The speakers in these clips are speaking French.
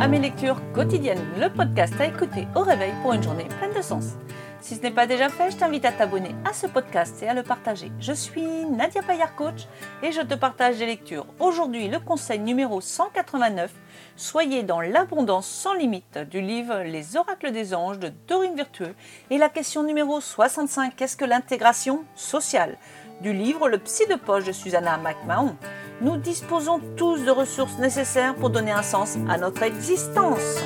à mes lectures quotidiennes, le podcast à écouter au réveil pour une journée pleine de sens. Si ce n'est pas déjà fait, je t'invite à t'abonner à ce podcast et à le partager. Je suis Nadia Payard Coach et je te partage des lectures. Aujourd'hui, le conseil numéro 189, Soyez dans l'abondance sans limite du livre Les oracles des anges de Dorine Virtueux et la question numéro 65, qu'est-ce que l'intégration sociale? Du livre Le psy de poche de Susanna McMahon nous disposons tous de ressources nécessaires pour donner un sens à notre existence.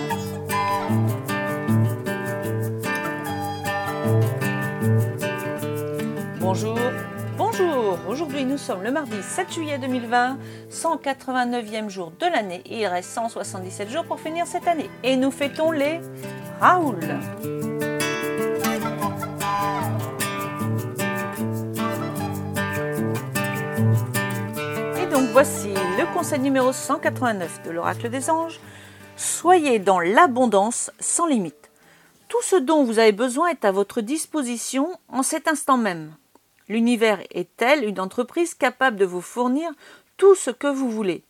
Bonjour, bonjour. Aujourd'hui nous sommes le mardi 7 juillet 2020, 189e jour de l'année et il reste 177 jours pour finir cette année. Et nous fêtons les Raoul. Voici le conseil numéro 189 de l'oracle des anges. Soyez dans l'abondance sans limite. Tout ce dont vous avez besoin est à votre disposition en cet instant même. L'univers est tel une entreprise capable de vous fournir tout ce que vous voulez.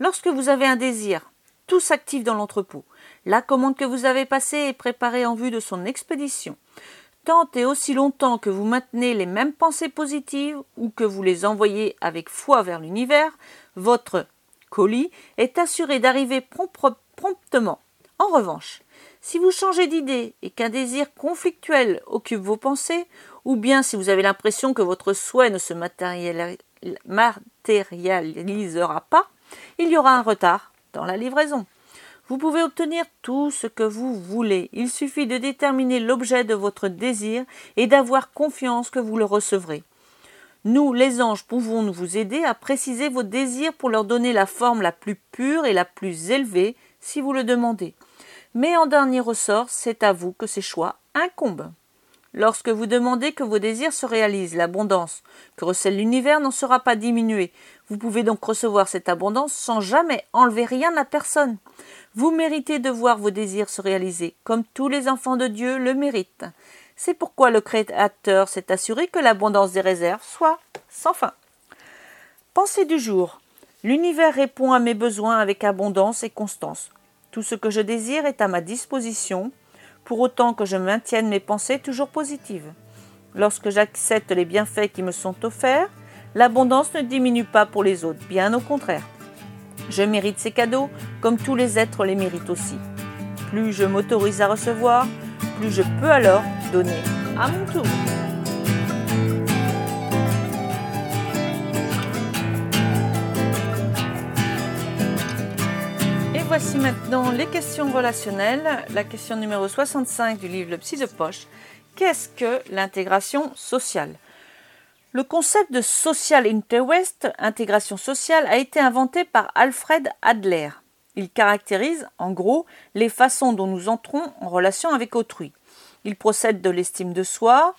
Lorsque vous avez un désir, tout s'active dans l'entrepôt. La commande que vous avez passée est préparée en vue de son expédition tant et aussi longtemps que vous maintenez les mêmes pensées positives ou que vous les envoyez avec foi vers l'univers, votre colis est assuré d'arriver promptement. En revanche, si vous changez d'idée et qu'un désir conflictuel occupe vos pensées, ou bien si vous avez l'impression que votre souhait ne se matérialisera pas, il y aura un retard dans la livraison. Vous pouvez obtenir tout ce que vous voulez. Il suffit de déterminer l'objet de votre désir et d'avoir confiance que vous le recevrez. Nous, les anges, pouvons nous vous aider à préciser vos désirs pour leur donner la forme la plus pure et la plus élevée si vous le demandez. Mais en dernier ressort, c'est à vous que ces choix incombent. Lorsque vous demandez que vos désirs se réalisent, l'abondance que recèle l'univers n'en sera pas diminuée. Vous pouvez donc recevoir cette abondance sans jamais enlever rien à personne. Vous méritez de voir vos désirs se réaliser, comme tous les enfants de Dieu le méritent. C'est pourquoi le Créateur s'est assuré que l'abondance des réserves soit sans fin. Pensée du jour. L'univers répond à mes besoins avec abondance et constance. Tout ce que je désire est à ma disposition pour autant que je maintienne mes pensées toujours positives. Lorsque j'accepte les bienfaits qui me sont offerts, l'abondance ne diminue pas pour les autres, bien au contraire. Je mérite ces cadeaux comme tous les êtres les méritent aussi. Plus je m'autorise à recevoir, plus je peux alors donner à mon tour. Voici maintenant les questions relationnelles. La question numéro 65 du livre Le Psy de Poche. Qu'est-ce que l'intégration sociale? Le concept de social interest, intégration sociale, a été inventé par Alfred Adler. Il caractérise, en gros, les façons dont nous entrons en relation avec autrui. Il procède de l'estime de soi,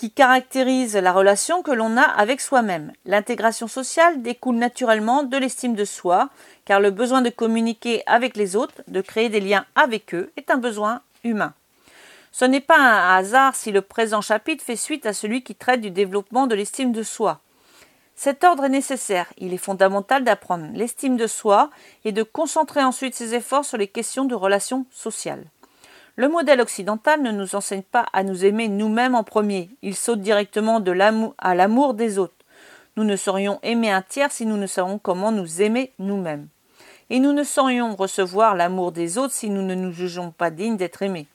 qui caractérise la relation que l'on a avec soi-même. L'intégration sociale découle naturellement de l'estime de soi, car le besoin de communiquer avec les autres, de créer des liens avec eux, est un besoin humain. Ce n'est pas un hasard si le présent chapitre fait suite à celui qui traite du développement de l'estime de soi. Cet ordre est nécessaire. Il est fondamental d'apprendre l'estime de soi et de concentrer ensuite ses efforts sur les questions de relations sociales. Le modèle occidental ne nous enseigne pas à nous aimer nous-mêmes en premier. Il saute directement de l'amour à l'amour des autres. Nous ne saurions aimer un tiers si nous ne savons comment nous aimer nous-mêmes. Et nous ne saurions recevoir l'amour des autres si nous ne nous jugeons pas dignes d'être aimés.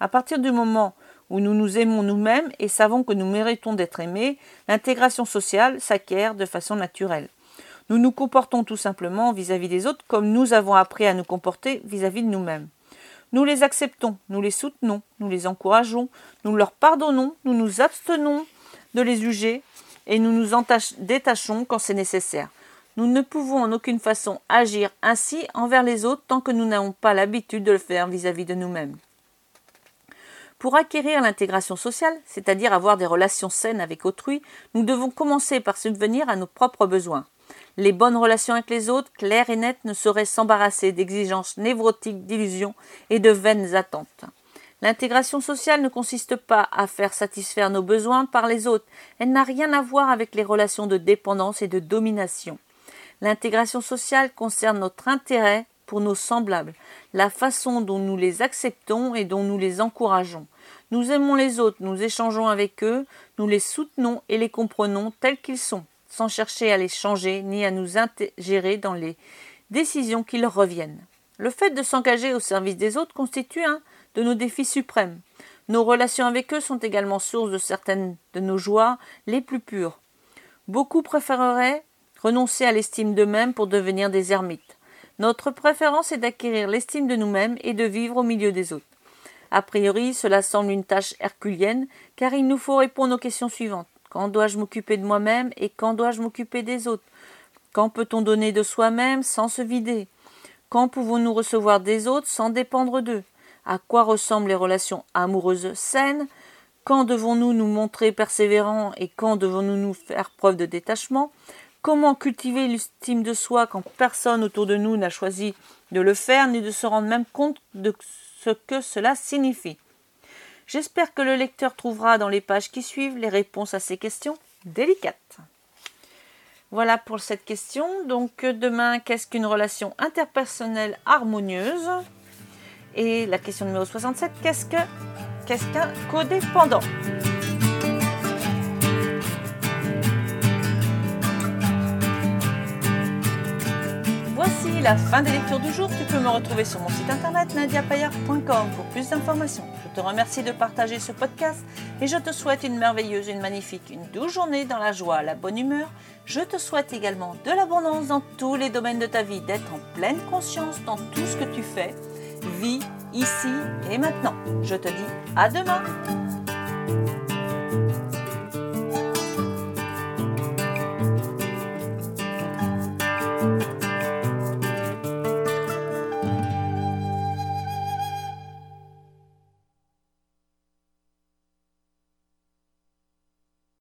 À partir du moment où nous nous aimons nous-mêmes et savons que nous méritons d'être aimés, l'intégration sociale s'acquiert de façon naturelle. Nous nous comportons tout simplement vis-à-vis des autres comme nous avons appris à nous comporter vis à -vis de nous-mêmes. Nous les acceptons, nous les soutenons, nous les encourageons, nous leur pardonnons, nous nous abstenons de les juger et nous nous détachons quand c'est nécessaire. Nous ne pouvons en aucune façon agir ainsi envers les autres tant que nous n'avons pas l'habitude de le faire vis-à-vis -vis de nous-mêmes. Pour acquérir l'intégration sociale, c'est-à-dire avoir des relations saines avec autrui, nous devons commencer par subvenir à nos propres besoins. Les bonnes relations avec les autres, claires et nettes, ne sauraient s'embarrasser d'exigences névrotiques, d'illusions et de vaines attentes. L'intégration sociale ne consiste pas à faire satisfaire nos besoins par les autres, elle n'a rien à voir avec les relations de dépendance et de domination. L'intégration sociale concerne notre intérêt pour nos semblables, la façon dont nous les acceptons et dont nous les encourageons. Nous aimons les autres, nous échangeons avec eux, nous les soutenons et les comprenons tels qu'ils sont, sans chercher à les changer ni à nous ingérer dans les décisions qui leur reviennent. Le fait de s'engager au service des autres constitue un de nos défis suprêmes. Nos relations avec eux sont également source de certaines de nos joies les plus pures. Beaucoup préféreraient renoncer à l'estime d'eux-mêmes pour devenir des ermites. Notre préférence est d'acquérir l'estime de nous-mêmes et de vivre au milieu des autres. A priori, cela semble une tâche herculienne, car il nous faut répondre aux questions suivantes. Quand dois-je m'occuper de moi-même et quand dois-je m'occuper des autres? Quand peut-on donner de soi-même sans se vider? Quand pouvons-nous recevoir des autres sans dépendre d'eux? À quoi ressemblent les relations amoureuses saines? Quand devons-nous nous montrer persévérants et quand devons-nous nous faire preuve de détachement? Comment cultiver l'estime de soi quand personne autour de nous n'a choisi de le faire ni de se rendre même compte de ce que cela signifie? J'espère que le lecteur trouvera dans les pages qui suivent les réponses à ces questions délicates. Voilà pour cette question. Donc demain, qu'est-ce qu'une relation interpersonnelle harmonieuse? Et la question numéro 67, qu'est-ce que qu'est-ce qu'un codépendant? La fin des lectures du jour. Tu peux me retrouver sur mon site internet nadiapayard.com pour plus d'informations. Je te remercie de partager ce podcast et je te souhaite une merveilleuse, une magnifique, une douce journée dans la joie, la bonne humeur. Je te souhaite également de l'abondance dans tous les domaines de ta vie, d'être en pleine conscience dans tout ce que tu fais. Vis ici et maintenant. Je te dis à demain.